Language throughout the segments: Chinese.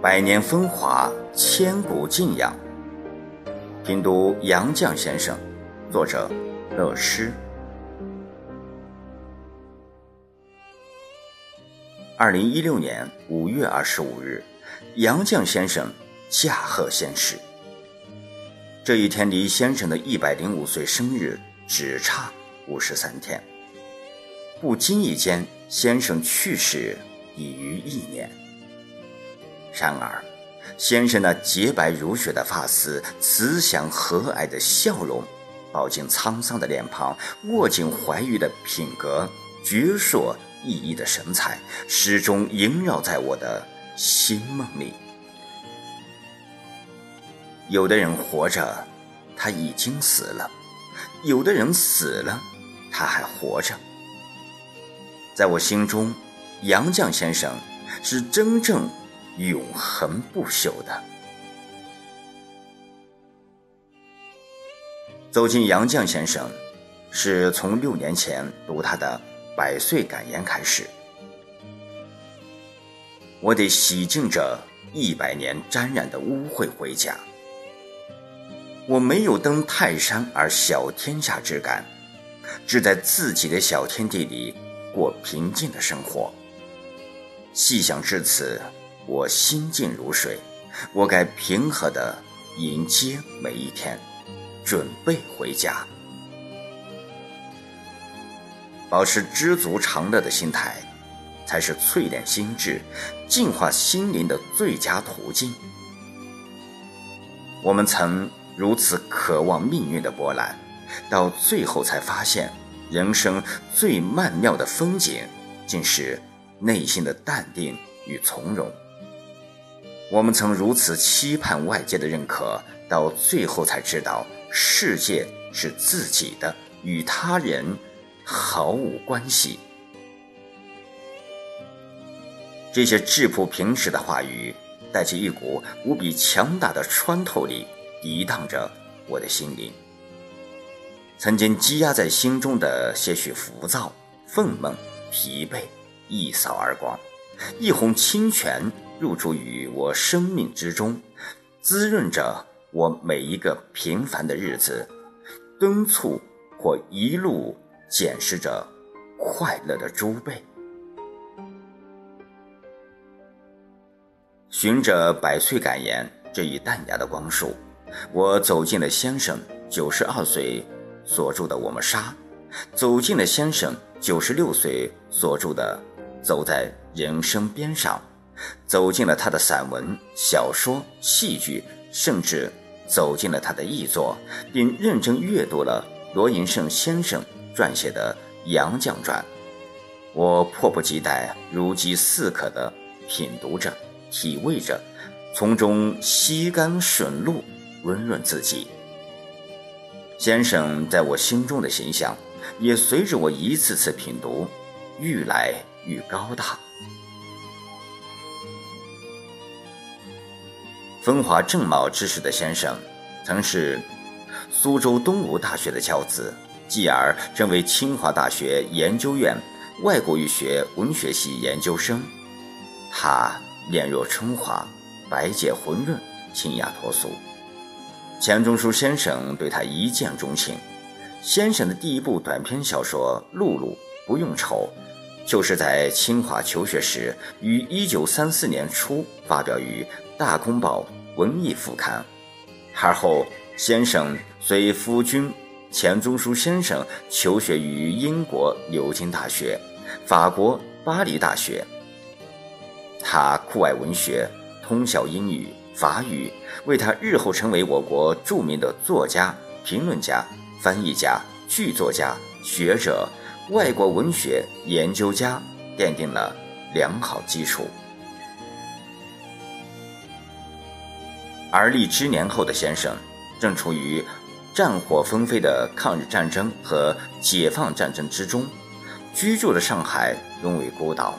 百年风华，千古敬仰。品读杨绛先生，作者乐师。二零一六年五月二十五日，杨绛先生驾鹤仙逝。这一天离先生的一百零五岁生日只差五十三天。不经意间，先生去世已逾一年。然而，先生那洁白如雪的发丝、慈祥和蔼的笑容、饱经沧桑的脸庞、握紧怀玉的品格、矍铄熠熠的神采，始终萦绕在我的心梦里。有的人活着，他已经死了；有的人死了，他还活着。在我心中，杨绛先生是真正。永恒不朽的。走进杨绛先生，是从六年前读他的《百岁感言》开始。我得洗净这一百年沾染的污秽回家。我没有登泰山而小天下之感，只在自己的小天地里过平静的生活。细想至此。我心静如水，我该平和地迎接每一天，准备回家。保持知足常乐的心态，才是淬炼心智、净化心灵的最佳途径。我们曾如此渴望命运的波澜，到最后才发现，人生最曼妙的风景，竟是内心的淡定与从容。我们曾如此期盼外界的认可，到最后才知道，世界是自己的，与他人毫无关系。这些质朴平实的话语，带起一股无比强大的穿透力，涤荡着我的心灵。曾经积压在心中的些许浮躁、愤懑、疲惫，一扫而光，一泓清泉。入驻于我生命之中，滋润着我每一个平凡的日子，敦促或一路检视着快乐的诸贝。循着百岁感言这一淡雅的光束，我走进了先生九十二岁所著的《我们仨》，走进了先生九十六岁所著的《走在人生边上》。走进了他的散文、小说、戏剧，甚至走进了他的译作，并认真阅读了罗银胜先生撰写的《杨绛传》。我迫不及待、如饥似渴地品读着、体味着，从中吸甘吮露，温润自己。先生在我心中的形象，也随着我一次次品读，愈来愈高大。风华正茂之时的先生，曾是苏州东吴大学的教子，继而成为清华大学研究院外国语学文学系研究生。他面若春华，白洁浑润，清雅脱俗。钱钟书先生对他一见钟情。先生的第一部短篇小说《露露不用愁》，就是在清华求学时，于1934年初发表于《大公报》。文艺副刊，而后先生随夫君钱钟书先生求学于英国牛津大学、法国巴黎大学。他酷爱文学，通晓英语、法语，为他日后成为我国著名的作家、评论家、翻译家、剧作家、学者、外国文学研究家奠定了良好基础。而立之年后的先生，正处于战火纷飞的抗日战争和解放战争之中，居住的上海沦为孤岛，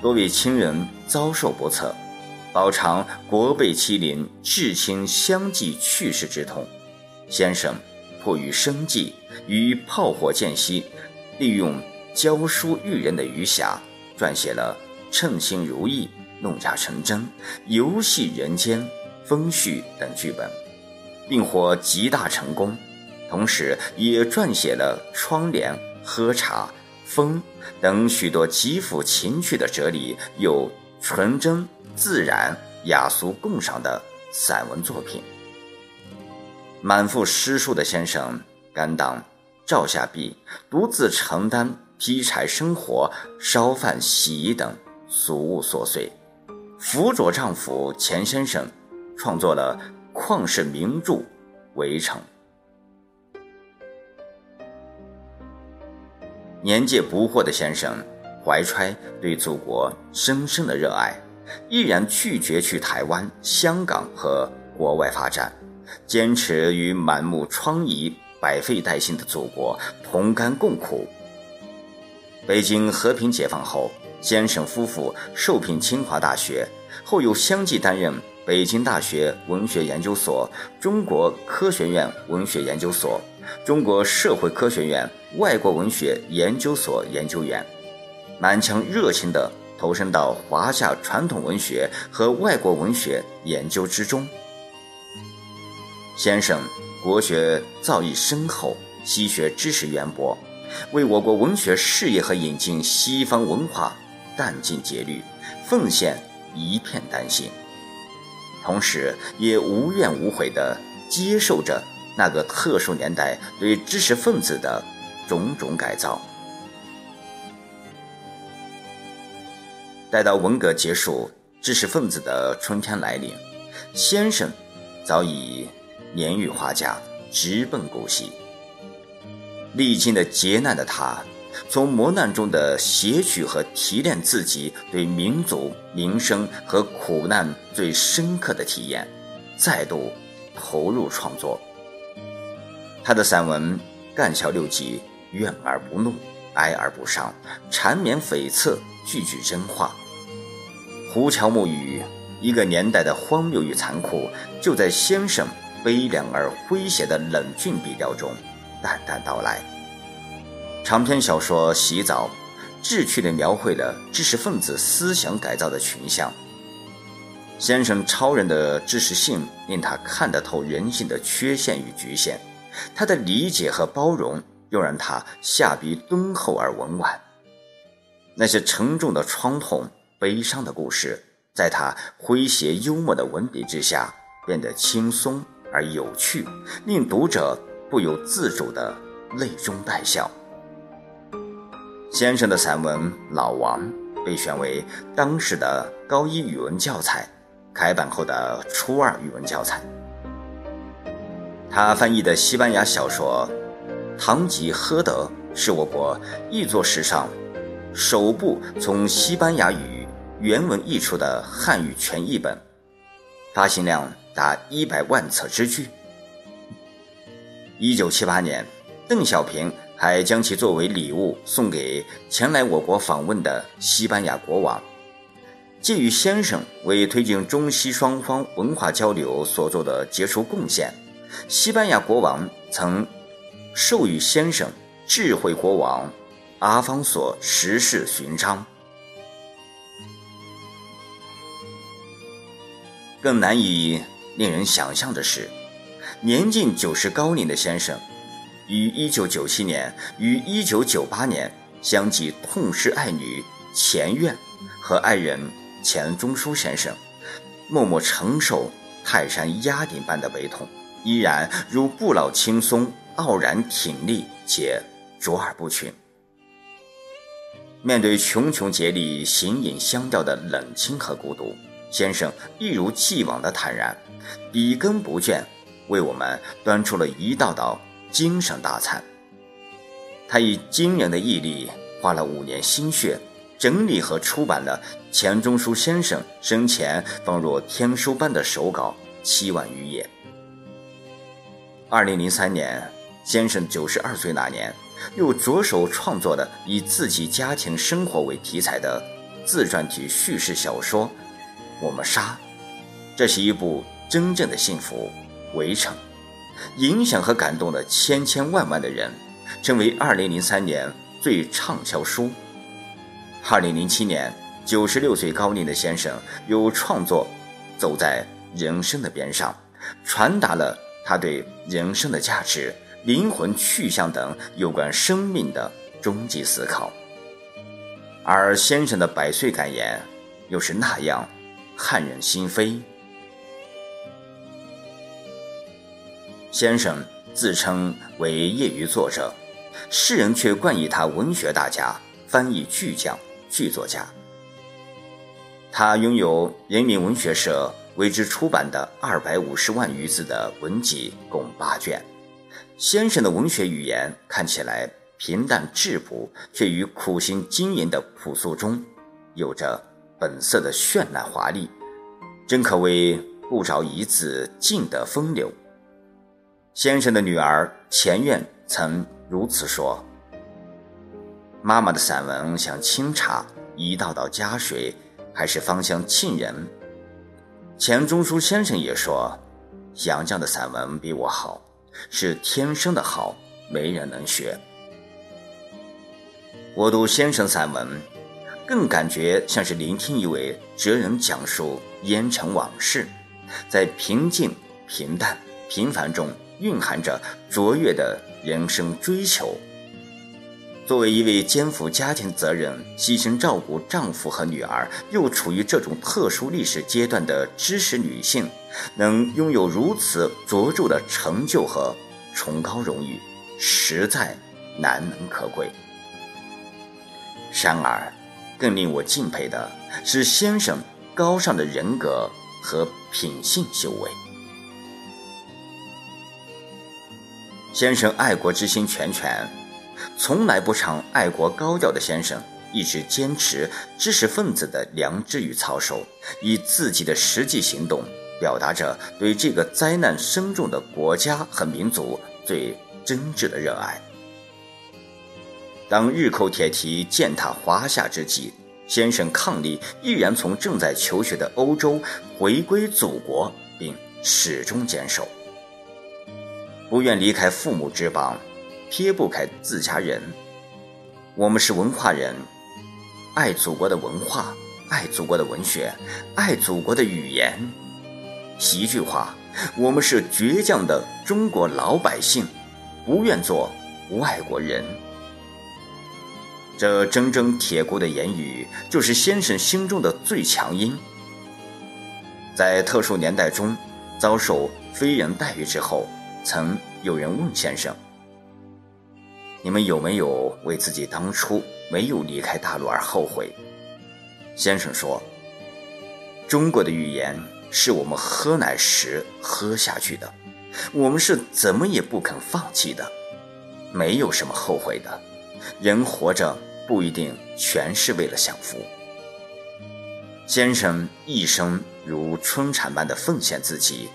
多位亲人遭受不测，饱尝国被欺凌、至亲相继去世之痛。先生迫于生计，于炮火间隙，利用教书育人的余暇，撰写了《称心如意》《弄假成真、游戏人间、风絮等剧本，并获极大成功。同时，也撰写了《窗帘》《喝茶》《风》等许多极富情趣的哲理又纯真自然、雅俗共赏的散文作品。满腹诗书的先生，甘当赵下壁，独自承担劈柴生活、烧饭洗衣等俗务琐碎，辅佐丈夫钱先生创作了旷世名著《围城》。年届不惑的先生，怀揣对祖国深深的热爱，毅然拒绝去台湾、香港和国外发展。坚持与满目疮痍、百废待兴的祖国同甘共苦。北京和平解放后，先生夫妇受聘清华大学，后又相继担任北京大学文学研究所、中国科学院文学研究所、中国社会科学院外国文学研究所研究员，满腔热情地投身到华夏传统文学和外国文学研究之中。先生国学造诣深厚，西学知识渊博，为我国文学事业和引进西方文化殚尽竭虑，奉献一片丹心。同时，也无怨无悔地接受着那个特殊年代对知识分子的种种改造。待到文革结束，知识分子的春天来临，先生早已。年逾花甲，直奔古稀。历经了劫难的他，从磨难中的撷取和提炼自己对民族民生和苦难最深刻的体验，再度投入创作。他的散文《干校六记》，怨而不怒，哀而不伤，缠绵悱恻，句句真话。胡乔木鱼，一个年代的荒谬与残酷，就在先生。悲凉而诙谐的冷峻笔调中，淡淡道来。长篇小说《洗澡》，志趣地描绘了知识分子思想改造的群像。先生超人的知识性令他看得透人性的缺陷与局限，他的理解和包容又让他下笔敦厚而委婉。那些沉重的创痛、悲伤的故事，在他诙谐幽默的文笔之下，变得轻松。而有趣，令读者不由自主的泪中带笑。先生的散文《老王》被选为当时的高一语文教材，开版后的初二语文教材。他翻译的西班牙小说《堂吉诃德》是我国译作史上首部从西班牙语原文译出的汉语全译本，发行量。达一百万册之巨。一九七八年，邓小平还将其作为礼物送给前来我国访问的西班牙国王。鉴于先生为推进中西双方文化交流所做的杰出贡献，西班牙国王曾授予先生“智慧国王”阿方索十世勋章。更难以。令人想象的是，年近九十高龄的先生，于1997年与1998年相继痛失爱女钱院和爱人钱钟书先生，默默承受泰山压顶般的悲痛，依然如不老青松，傲然挺立且卓尔不群。面对穷穷竭力、形影相吊的冷清和孤独。先生一如既往的坦然，笔耕不倦，为我们端出了一道道精神大餐。他以惊人的毅力，花了五年心血，整理和出版了钱钟书先生生前放若天书般的手稿七万余页。二零零三年，先生九十二岁那年，又着手创作了以自己家庭生活为题材的自传体叙事小说。我们杀，这是一部真正的幸福围城，影响和感动了千千万万的人，成为2003年最畅销书。2007年，九十六岁高龄的先生，有创作《走在人生的边上》，传达了他对人生的价值、灵魂去向等有关生命的终极思考。而先生的百岁感言，又是那样撼人心扉。先生自称为业余作者，世人却冠以他文学大家、翻译巨匠、剧作家。他拥有人民文学社为之出版的二百五十万余字的文集共八卷。先生的文学语言看起来平淡质朴，却于苦心经营的朴素中，有着本色的绚烂华丽，真可谓不着一字尽得风流。先生的女儿钱院曾如此说：“妈妈的散文像清茶，一道道加水，还是芳香沁人。”钱钟书先生也说：“杨绛的散文比我好，是天生的好，没人能学。”我读先生散文，更感觉像是聆听一位哲人讲述烟尘往事，在平静、平淡、平凡中。蕴含着卓越的人生追求。作为一位肩负家庭责任、悉心照顾丈夫和女儿，又处于这种特殊历史阶段的知识女性，能拥有如此卓著的成就和崇高荣誉，实在难能可贵。然而，更令我敬佩的是先生高尚的人格和品性修为。先生爱国之心全全，从来不唱爱国高调的先生，一直坚持知识分子的良知与操守，以自己的实际行动表达着对这个灾难深重的国家和民族最真挚的热爱。当日寇铁蹄践踏华夏之际，先生抗力毅然从正在求学的欧洲回归祖国，并始终坚守。不愿离开父母之邦，撇不开自家人。我们是文化人，爱祖国的文化，爱祖国的文学，爱祖国的语言。一句话，我们是倔强的中国老百姓，不愿做外国人。这铮铮铁骨的言语，就是先生心中的最强音。在特殊年代中，遭受非人待遇之后。曾有人问先生：“你们有没有为自己当初没有离开大陆而后悔？”先生说：“中国的语言是我们喝奶时喝下去的，我们是怎么也不肯放弃的，没有什么后悔的。人活着不一定全是为了享福。”先生一生如春蚕般的奉献自己。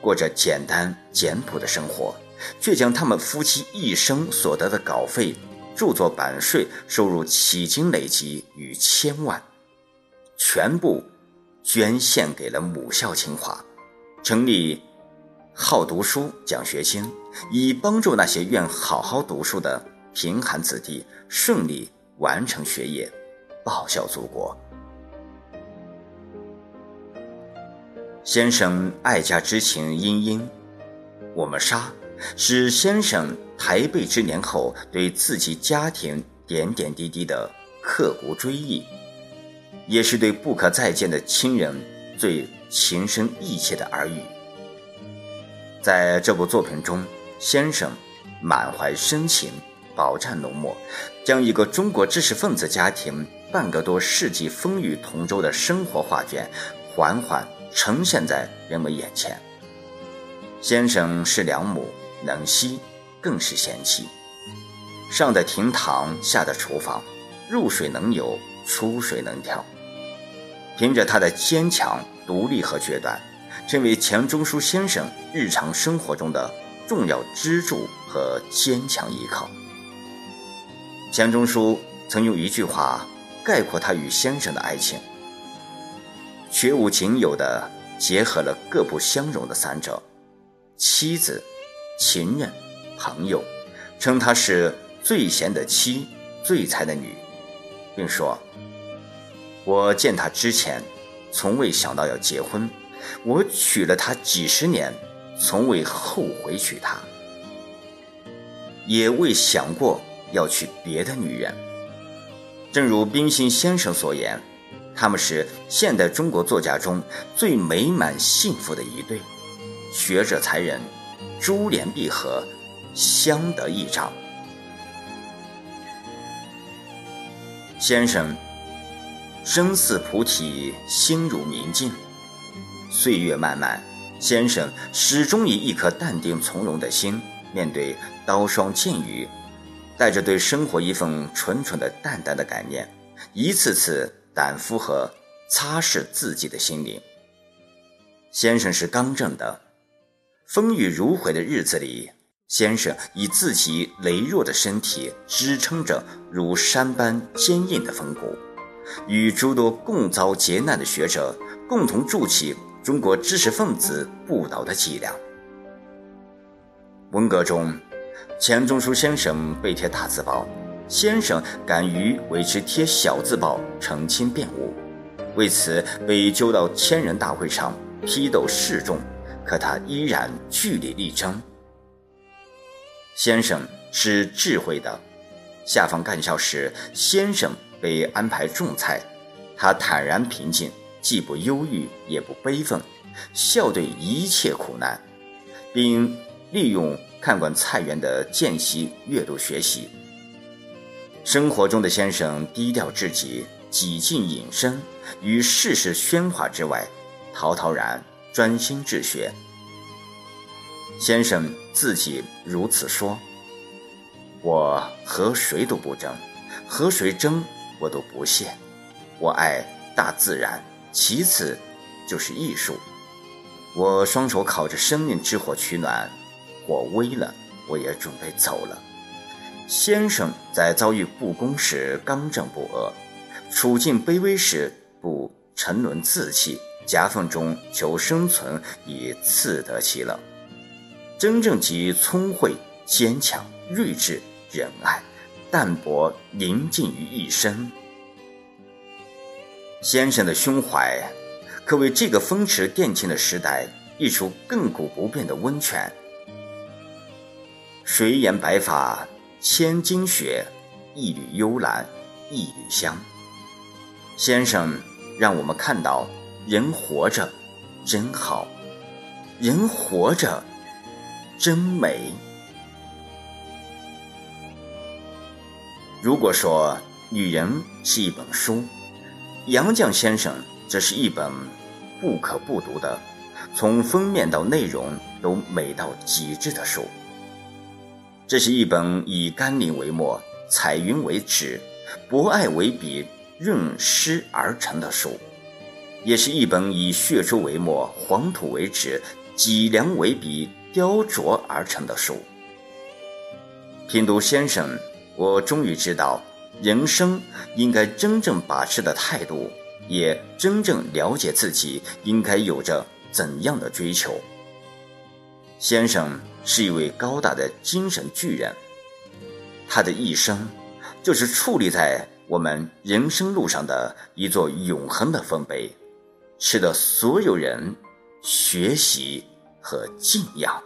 过着简单简朴的生活，却将他们夫妻一生所得的稿费、著作版税收入迄今累积逾千万，全部捐献给了母校清华，成立好读书奖学金，以帮助那些愿好好读书的贫寒子弟顺利完成学业，报效祖国。先生爱家之情殷殷，我们杀是先生台背之年后对自己家庭点点滴滴的刻骨追忆，也是对不可再见的亲人最情深意切的耳语。在这部作品中，先生满怀深情，饱蘸浓墨，将一个中国知识分子家庭半个多世纪风雨同舟的生活画卷，缓缓。呈现在人们眼前。先生是良母，能吸，更是贤妻。上的厅堂，下的厨房，入水能游，出水能跳。凭着他的坚强、独立和决断，成为钱钟书先生日常生活中的重要支柱和坚强依靠。钱钟书曾用一句话概括他与先生的爱情。绝无仅有的结合了各不相容的三者：妻子、情人、朋友，称她是最贤的妻，最才的女，并说：“我见他之前，从未想到要结婚；我娶了她几十年，从未后悔娶她，也未想过要娶别的女人。正如冰心先生所言，他们是现代中国作家中最美满幸福的一对，学者才人，珠联璧合，相得益彰。先生，生似菩提，心如明镜。岁月漫漫，先生始终以一颗淡定从容的心面对刀霜剑雨。带着对生活一份纯纯的、淡淡的感念，一次次掸敷和擦拭自己的心灵。先生是刚正的，风雨如晦的日子里，先生以自己羸弱的身体支撑着如山般坚硬的风骨，与诸多共遭劫难的学者共同筑起中国知识分子不倒的脊梁。文革中。钱钟书先生被贴大字报，先生敢于为之贴小字报澄清辩护，为此被揪到千人大会上批斗示众，可他依然据理力争。先生是智慧的，下放干校时，先生被安排种菜，他坦然平静，既不忧郁也不悲愤，笑对一切苦难，并利用。看管菜园的间隙阅读学习。生活中的先生低调至极，几近隐身于世事喧哗之外，陶陶然专心治学。先生自己如此说：“我和谁都不争，和谁争我都不屑。我爱大自然，其次就是艺术。我双手烤着生命之火取暖。”火微了，我也准备走了。先生在遭遇不公时刚正不阿，处境卑微时不沉沦自弃，夹缝中求生存以自得其乐。真正集聪慧、坚强、睿智、仁爱、淡泊、宁静于一身。先生的胸怀，可为这个风驰电掣的时代一出亘古不变的温泉。谁言白发千金雪，一缕幽兰一缕香。先生让我们看到，人活着真好，人活着真美。如果说女人是一本书，杨绛先生则是一本不可不读的，从封面到内容都美到极致的书。这是一本以甘霖为墨、彩云为纸、博爱为笔、润湿而成的书，也是一本以血珠为墨、黄土为纸、脊梁为笔雕琢而成的书。品读先生，我终于知道人生应该真正把持的态度，也真正了解自己应该有着怎样的追求。先生是一位高大的精神巨人，他的一生就是矗立在我们人生路上的一座永恒的丰碑，值得所有人学习和敬仰。